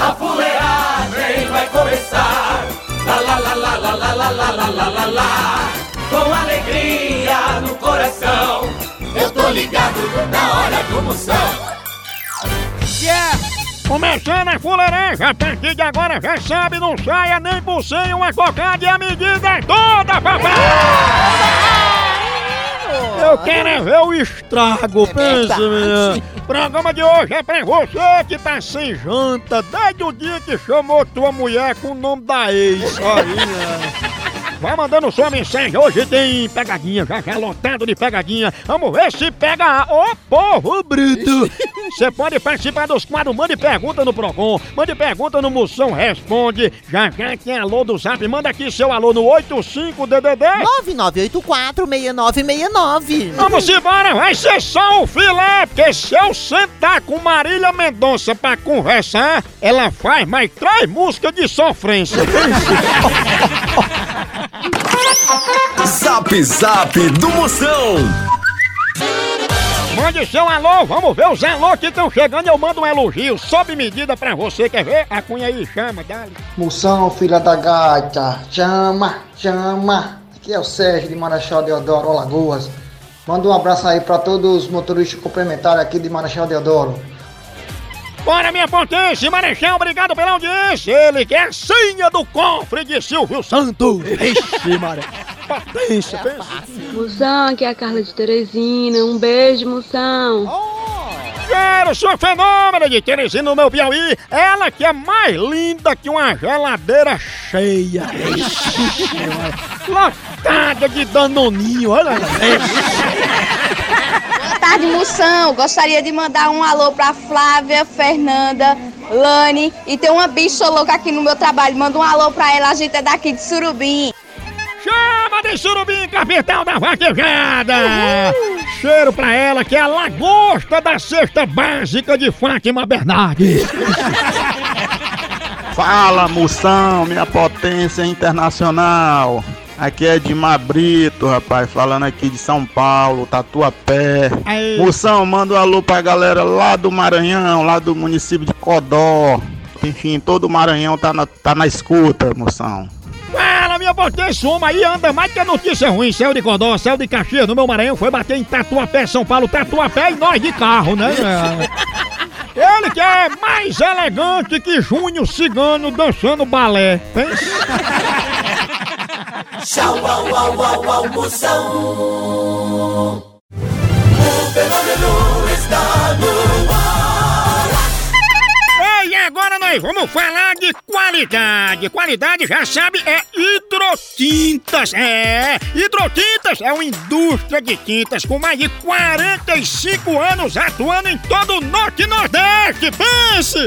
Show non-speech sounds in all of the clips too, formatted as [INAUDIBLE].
A fuleagem vai começar. Lá lá lá lá lá lá lá lá lá lá lá lá. Com alegria no coração, eu tô ligado na hora do Moção. Yeah! Começando a fuleiragem, a partir de agora já sabe, não saia nem por cem uma cocada e a medida é toda, papai! Eu quero é ver o estrago, pensa, menina. O programa de hoje é pra você que tá sem janta desde o dia que chamou tua mulher com o nome da ex. Aí, né? Vai mandando sua mensagem, hoje tem pegadinha, já já lotado de pegadinha. Vamos ver se pega a... Ô povo bruto! Você [LAUGHS] pode participar dos quadros, mande pergunta no Procon, mande pergunta no Moção Responde. Já já tem alô do Zap, manda aqui seu alô no 85DDD. 9984-6969. Vamos embora, vai ser só um filé, porque se eu sentar com Marília Mendonça pra conversar, ela faz mais três músicas de sofrência. [LAUGHS] Zap Zap do Moção. Mande seu alô, vamos ver os alô que estão chegando. Eu mando um elogio sob medida pra você. Quer ver? A cunha aí, chama, dale. Moção, filha da gaita, chama, chama. Aqui é o Sérgio de Marechal Deodoro, Alagoas. Manda um abraço aí pra todos os motoristas complementares aqui de Marechal Deodoro. Bora, minha potência, Marechal, obrigado pela audiência. Ele que é a senha do cofre de Silvio Santos. [LAUGHS] Ixi, Maré. Potência, pensa. Moção, aqui é a Carla de Teresina. Um beijo, moção. Quero sua fenômena de Teresina no meu Piauí. Ela que é mais linda que uma geladeira cheia. Lotada de danoninho, olha aí. Boa tarde, Moção. Gostaria de mandar um alô pra Flávia, Fernanda, Lani e tem uma bicha louca aqui no meu trabalho. Manda um alô pra ela, a gente é daqui de Surubim. Chama de surubim, capital da vaquejada! Cheiro pra ela que é a lagosta da cesta básica de Fátima Bernardes. [LAUGHS] Fala, Moção, minha potência internacional. Aqui é de Brito, rapaz, falando aqui de São Paulo, Tatuapé. Aí. Moção, manda um alô pra galera lá do Maranhão, lá do município de Codó. Enfim, todo o Maranhão tá na, tá na escuta, Moção. Fala, minha potência, uma aí anda mais que a notícia ruim. Céu de Codó, céu de Caxias, no meu Maranhão, foi bater em Tatuapé, São Paulo, Tatuapé e nós de carro, né? [LAUGHS] Ele que é mais elegante que Júnior Cigano dançando balé. Pensa. Tchau, au, au, au, au, Moção. O fenômeno está no ar. Ei, agora nós vamos falar de qualidade. Qualidade, já sabe, é hidrotintas. É, hidrotintas é uma indústria de tintas com mais de 45 anos atuando em todo o Norte e Nordeste. Pense!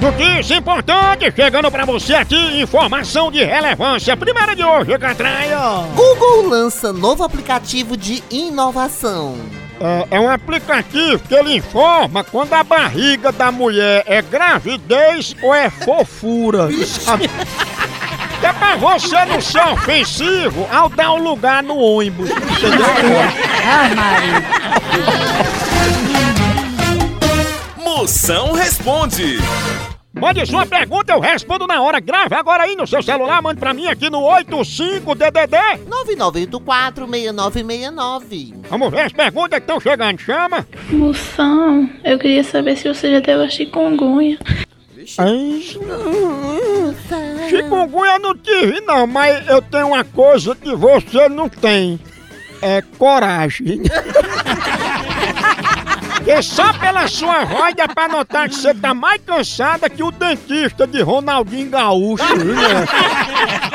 Notícia importante chegando pra você aqui, informação de relevância. Primeira de hoje, Catraia. Google lança novo aplicativo de inovação. É, é um aplicativo que ele informa quando a barriga da mulher é gravidez ou é fofura. Que é pra você não ser ofensivo ao dar um lugar no ônibus. Ai, Maria. Moção responde. Mande sua pergunta, eu respondo na hora. Grave agora aí no seu celular, mande pra mim aqui no 85DDD. 99846969. Vamos ver as perguntas que estão chegando. Chama. Moção, eu queria saber se você já teve a chikungunya. Ai, chikungunya eu não tive, não, mas eu tenho uma coisa que você não tem. É coragem. [LAUGHS] Porque só pela sua voz dá pra notar que você tá mais cansada que o dentista de Ronaldinho Gaúcho. né? [LAUGHS]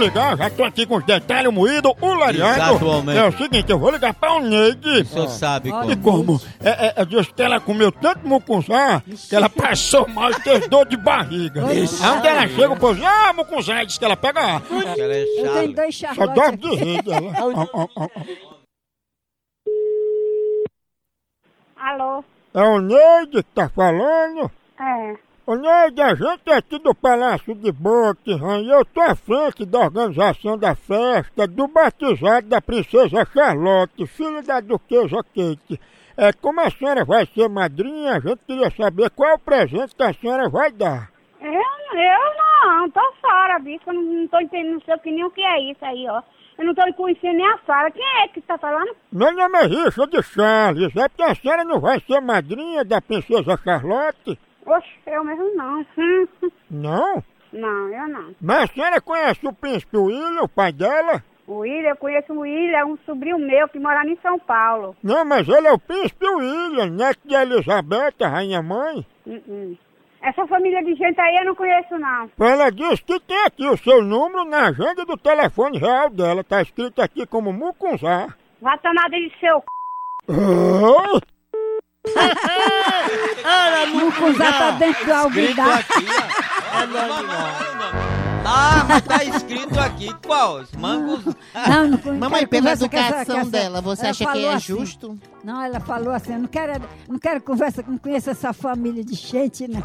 ligar, já tô aqui com os detalhes moídos. O. Exatamente. É o seguinte, eu vou ligar pra o Neide. O senhor sabe E como. como? É, é, é, diz que ela comeu tanto mucunzá que ela passou mal e teve dor de barriga. Aí onde ela chega, o povo diz, ah, mucunzá, diz que ela pega, ela é Eu tenho chata. dois só charlotes dorme de aqui. rede. Ela. Ó, ó, ó, ó. Alô? É o Neide que tá falando? É. Ô Neide, a gente é aqui do Palácio de Buckingham eu tô à frente da organização da festa do batizado da Princesa Charlotte, filha da Duquesa Kate. É, como a senhora vai ser madrinha, a gente queria saber qual é o presente que a senhora vai dar. Eu, eu não, tô fora, bicho. Eu não, não tô entendendo, não sei o que nem o que é isso aí, ó. Eu não tô conhecendo nem a Sara. Quem é que tá falando? Meu nome é Richard Charles, é porque a senhora não vai ser madrinha da Princesa Charlotte? Oxe, eu mesmo não. Hum. Não? Não, eu não. Mas a senhora conhece o príncipe William, o pai dela? O William, eu conheço o William, é um sobrinho meu que mora em São Paulo. Não, mas ele é o príncipe William, neto de Elizabeth, a rainha mãe. Hum, hum. Essa família de gente aí eu não conheço, não. Ela disse que tem aqui o seu número na agenda do telefone real dela. Tá escrito aqui como Mucunzá. Vai tomar de seu c... [LAUGHS] Oh, O Cusá tá dentro do Escrito alvidar. aqui, ó. É nome não. Tá, mas tá escrito aqui qual? Os mangos. Não, não, não Mamãe, pela educação essa- dela, você acha que é assim. justo? Não, ela falou assim, eu não quero, não quero conversa, não conheço essa família de gente, não.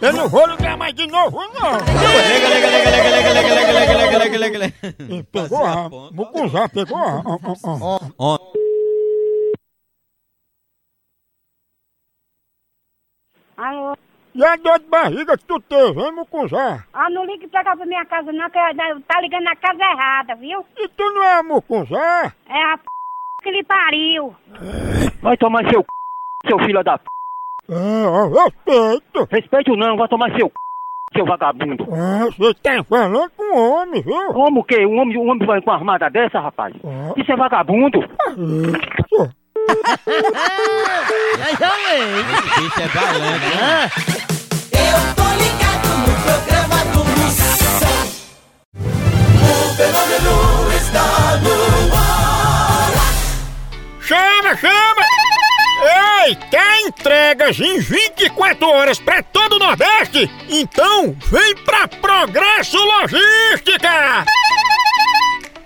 eu não vou ligar mais de novo, não. Lega, lega, lega, lega, lega, lega, lega, lega, lega, lega, lega, Pegou a Mucunzá, pegou a. ó, ó, ó. Ó, Alô? E a dor de barriga que tu teve, hein, Mucunzá? Ah, não ligue pra cá pra minha casa, não, que eu- tá ligando na casa errada, viu? E tu não é Mucunzá? É a p... que lhe pariu. Vai tomar seu c... seu filho da p... É, ó, respeito. Respeito não, vai tomar seu c... seu vagabundo. Ah, você tá falando com um homem, viu? Como o quê? Um homem, um homem vai com uma armada dessa, rapaz? Ah, Isso é vagabundo. isso. Esse bicho é valente, né? Eu tô ligado no programa do Moção. O fenômeno está no ar. Chama, chama! Ei, quer entregas em 24 horas pra todo o Nordeste? Então vem pra Progresso Logística!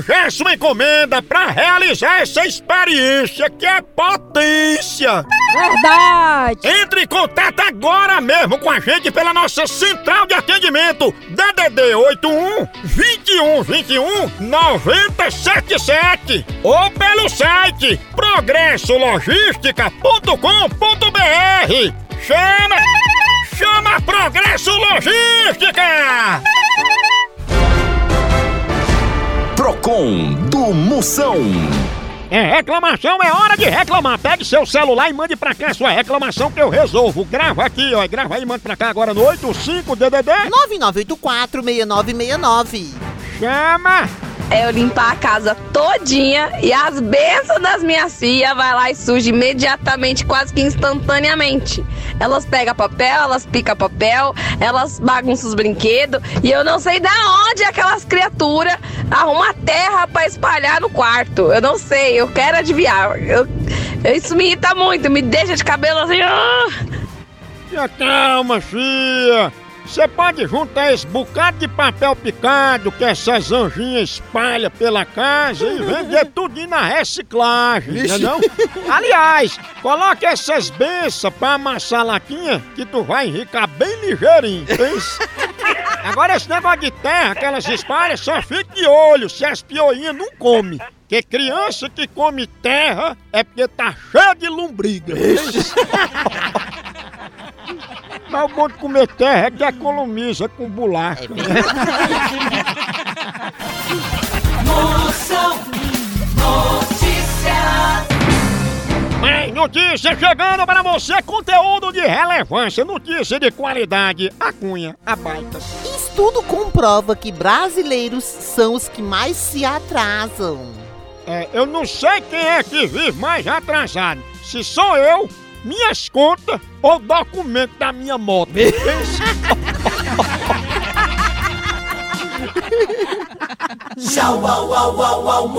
já sua encomenda para realizar essa experiência que é potência. Verdade! Entre em contato agora mesmo com a gente pela nossa central de atendimento DDD 81 21 21 977 ou pelo site progressologística.com.br. Chama! Chama Progresso Logística! Procon do Moção. É reclamação, é hora de reclamar. Pegue seu celular e mande pra cá sua reclamação que eu resolvo. Grava aqui, ó. Grava aí, manda pra cá agora no 85DDD. 9984-6969. Chama! É eu limpar a casa todinha e as bênçãos das minhas filhas vai lá e suja imediatamente, quase que instantaneamente. Elas pegam papel, elas picam papel, elas bagunçam os brinquedos e eu não sei da onde aquelas criaturas arrumam terra pra espalhar no quarto. Eu não sei, eu quero adivinhar. Eu- isso me irrita muito, me deixa de cabelo assim. ah. Calma, filha. Você pode juntar esse bocado de papel picado que essas anjinhas espalham pela casa e vender [LAUGHS] tudo na reciclagem, entendeu? Aliás, coloque essas benças pra amassar a latinha que tu vai enricar bem ligeirinho, pensa? Agora esse negócio de terra que elas espalham, só fique de olho se as pioinhas não comem. Porque criança que come terra é porque tá cheia de lombriga. [LAUGHS] Mas o bom de comer terra é que economiza com bolacha. [LAUGHS] Moção Notícia chegando para você, conteúdo de relevância, notícia de qualidade, a cunha, a baita. Estudo comprova que brasileiros são os que mais se atrasam. É, eu não sei quem é que vive mais atrasado, se sou eu, minhas contas ou documento da minha moto. Tchau, au, au, au, au,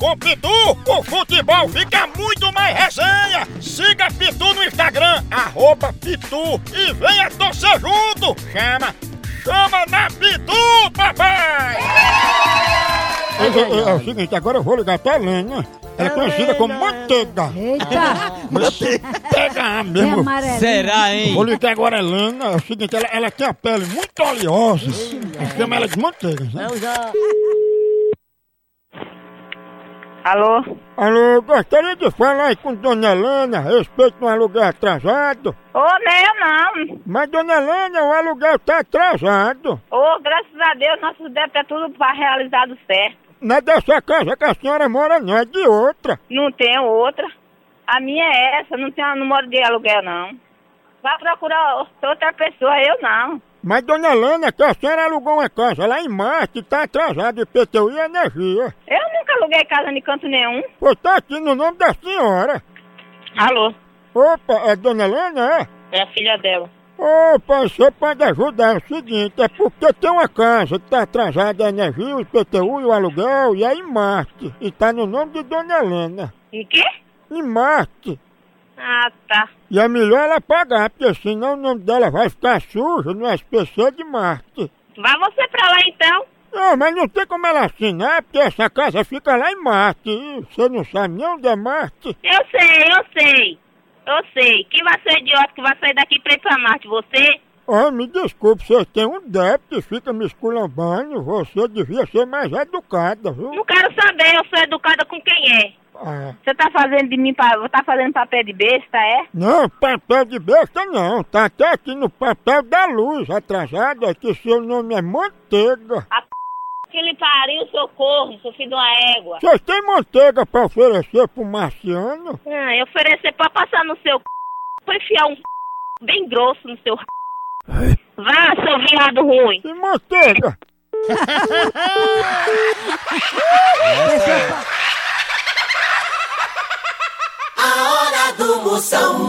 Com Pitu, o futebol fica muito mais resenha. Siga Pitu no Instagram, arroba Pitu e venha torcer junto. Chama, chama na Pitu, papai! É, é- é o seguinte, agora eu vou ligar pra Helena. Ela é conhecida como Manteiga. Eita! [LAUGHS] Manteiga mesmo. É. Será, hein? Vou ligar agora a Helena. É o seguinte, ela, ela tem a pele muito oleosa. Chama ela de manteiga. sabe? Alô? Alô, gostaria de falar com Dona Helena a respeito do aluguel atrasado. Ô, meu não. Mas, Dona Helena, o aluguel tá atrasado. Ô, graças a Deus, nossos débitos é tudo realizado certo. Não é dessa casa que a senhora mora, não, é de outra. Não tenho outra. A minha é essa, não, tenho, não moro de aluguel, não. Vai procurar outra pessoa, eu não. Mas, Dona Helena, que a senhora alugou uma casa lá em Marte, tá atrasado IPTU e energia. Eu nunca aluguei casa em canto nenhum. Pois tá aqui no nome da senhora. Alô? Opa, é Dona Helena, é? É a filha dela. Opa, você pode ajudar. É o seguinte, é porque tem uma casa que tá atrasada a energia, o IPTU e o aluguel, e é em Marte. E tá no nome de Dona Helena. Em quê? Em Marte. Ah, tá. E é melhor ela pagar, porque senão o nome dela vai ficar sujo no SPC de Marte. Vai você pra lá então. Não, mas não tem como ela assinar, porque essa casa fica lá em Marte. E você não sabe nem onde é Marte. Eu sei, eu sei. Eu sei. Quem vai ser idiota que vai sair daqui pra ir pra Marte? Você? Oh, me desculpe, você tem um débito e fica me esculambando. Você devia ser mais educada, viu? Não quero saber, eu sou educada com quem é. Ah. Você tá fazendo de mim, tá fazendo papel de besta, é? Não, papel de besta não. Tá até aqui no papel da luz, atrasado, é que seu nome é Manteiga. A p... que lhe pariu, socorro, seu filho de uma égua. Vocês têm manteiga pra oferecer pro marciano? Ah, eu oferecer pra passar no seu c... pra enfiar um c... bem grosso no seu c... Vá, seu viado ruim. E manteiga? [LAUGHS] A hora do Moção.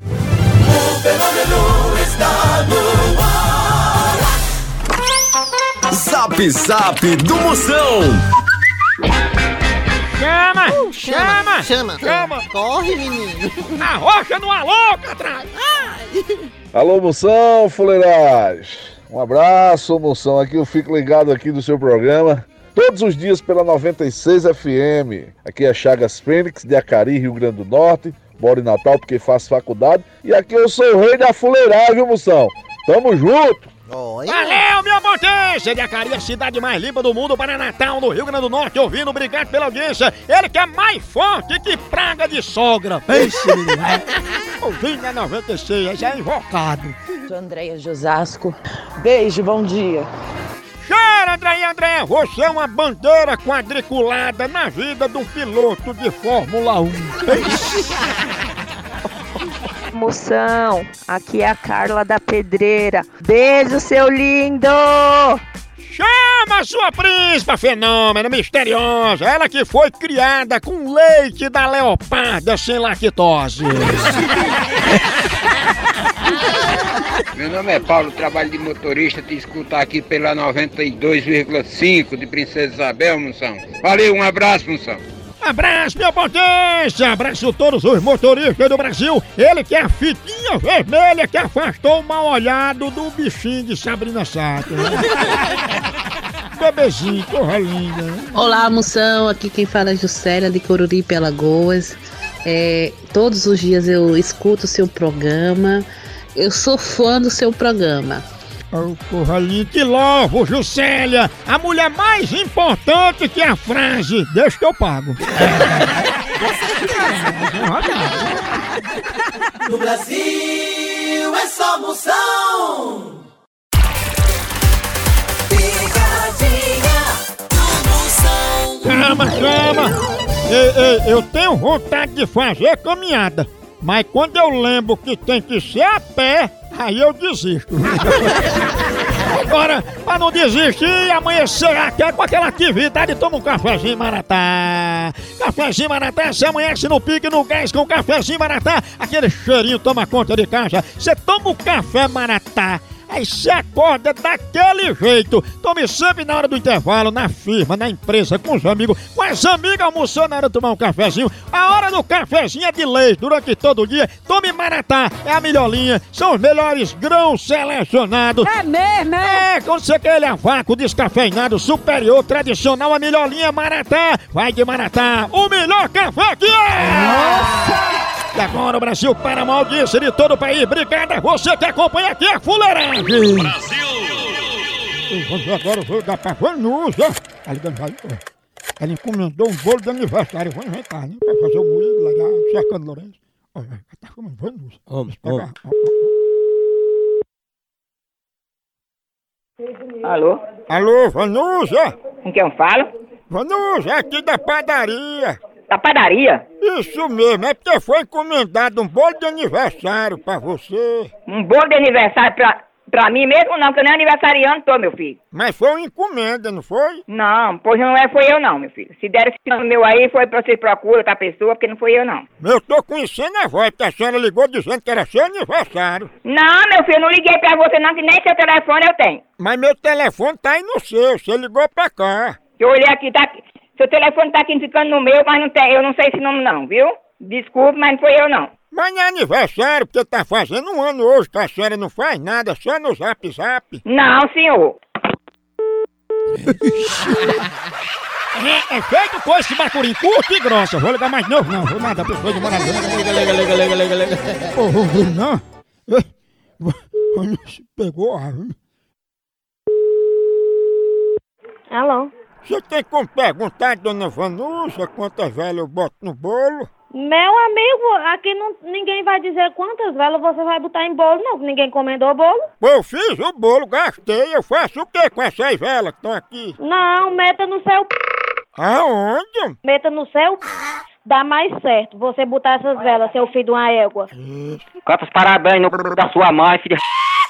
O fenômeno está no ar. Zap Zap do Moção. Chama! Uh, chama, chama! chama. Corre, menino. A rocha no alô, atrás! Alô, Moção, fuleirais. Um abraço, Moção. Aqui eu fico ligado aqui do seu programa. Todos os dias pela 96 FM. Aqui é Chagas Fênix, de Acari, Rio Grande do Norte. Moro em Natal porque faço faculdade. E aqui eu sou o rei da fuleiragem, viu, Moção? Tamo junto! Valeu, minha potência! De Acari, a cidade mais limpa do mundo para Natal, no Rio Grande do Norte. Ouvindo, obrigado pela audiência. Ele que é mais forte que praga de sogra. Pense, menino. Ouvindo a 96, já é invocado. Sou Andréia Josasco. Beijo, bom dia. André André, você é uma bandeira quadriculada na vida de um piloto de Fórmula 1. [LAUGHS] Moção, aqui é a Carla da Pedreira. Beijo, seu lindo! Chama a sua príncipa fenômeno misteriosa, ela que foi criada com leite da leoparda sem lactose. [LAUGHS] Meu nome é Paulo, trabalho de motorista, te escutar aqui pela 92,5 de Princesa Isabel, Moção. Valeu, um abraço, Moção. Abraço, minha potência! Abraço todos os motoristas do Brasil. Ele que é a fitinha vermelha que afastou o mal olhado do bichinho de Sabrina Sato. [LAUGHS] Bebezinho, porra linda. Olá, moção. Aqui quem fala é Juscelia de Coruripe, Alagoas. É, todos os dias eu escuto o seu programa. Eu sou fã do seu programa. Oh, porra linda, te louvo, Juscelia! A mulher mais importante que a frase, deixa que eu pago. [LAUGHS] No Brasil é só Moção. Picadinha do Moção. Chama, chama! Ei, ei, eu tenho vontade de fazer caminhada, mas quando eu lembro que tem que ser a pé, aí eu desisto. [LAUGHS] Agora, pra não desistir, amanhecer até com aquela atividade, toma um cafezinho maratá. Cafezinho maratá, você amanhece no pique, no gás com cafezinho maratá. Aquele cheirinho toma conta de casa. Você toma o café maratá. Aí você acorda daquele jeito. Tome sempre na hora do intervalo, na firma, na empresa, com os amigos, com as amigas almoçando na hora de tomar um cafezinho. A hora do cafezinho é de leite durante todo o dia. Tome Maratá, é a melhor linha. São os melhores grãos selecionados. É mesmo, é? quando você quer ele a vácuo, descafeinado, superior, tradicional, a melhor linha Maratá. Vai de Maratá, o melhor café que é! E agora o Brasil para a maldice de todo o país. Obrigado a você que acompanha aqui a fuleiragem. Brasil! Agora eu vou dar pra Vanusa. Tá ligando aí? ó. Ela encomendou um bolo de aniversário. Vou inventar, né? Pra fazer o moído legal, cercando Lourenço. Olha, ela tá chamando Vanusa. Eu pegar. Alô? Alô, Vanusa? Com quem eu falo? Vanusa, aqui da padaria. Da padaria? Isso mesmo, é porque foi encomendado um bolo de aniversário pra você. Um bolo de aniversário pra, pra mim mesmo não, que eu nem aniversariante tô, meu filho. Mas foi uma encomenda, não foi? Não, pois não é, foi eu não, meu filho. Se der esse nome meu aí, foi pra você procurar outra pessoa, porque não foi eu não. Eu tô conhecendo a voz, porque a senhora ligou dizendo que era seu aniversário. Não, meu filho, eu não liguei pra você não, que nem seu telefone eu tenho. Mas meu telefone tá aí no seu, você ligou pra cá. Eu olhei aqui, tá aqui. Seu telefone tá aqui ficando no meu, mas não tem, eu não sei esse nome não, viu? Desculpe, mas não foi eu não. Mas não é aniversário, porque tá fazendo um ano hoje que a senhora não faz nada, só no zap zap. Não, senhor. É, é feito com esse bacurim curto e grossa. Vou ligar mais novo, não. Vou nada, pessoa de morar. Liga, liga, liga, liga, liga, liga. Ô, ver, não. Pegou a Alô? Você tem como perguntar, dona Vanusa, quantas velas eu boto no bolo? Meu amigo, aqui não, ninguém vai dizer quantas velas você vai botar em bolo, não, que ninguém encomendou bolo. Pô, eu fiz o bolo, gastei. Eu faço o quê com essas velas que estão aqui? Não, meta no seu p... Aonde? Meta no seu p... Dá mais certo você botar essas velas, seu filho de uma égua. Quantos parabéns no da sua mãe, filha.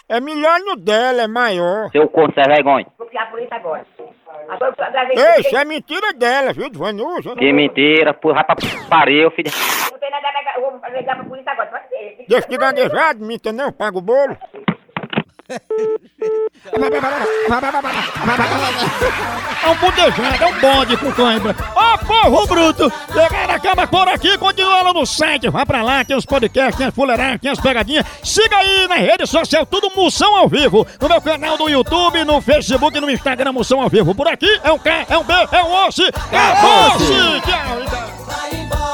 É melhor no dela, é maior. Seu corno sem vergonha. Vou ficar por isso agora. Agora. Ei, isso é mentira dela, viu, de Vanusa? Que mentira, porra, vai pra pariu, filho. Não tem nada a ver, eu vou ligar pra polícia agora, pode ser. Deixa de gaguejado, minta não, paga o bolo. É um budejado, é um bonde com cãibra. Ô povo bruto! Pegaram acaba por aqui, continua lá no site. Vai pra lá, tem os podcasts, tem as fuleiragens, tem as pegadinhas. Siga aí na rede social, tudo Moção ao Vivo. No meu canal do YouTube, no Facebook e no Instagram, Moção ao Vivo. Por aqui é um K, é um B, é um osso. Acabou-se! Tchau!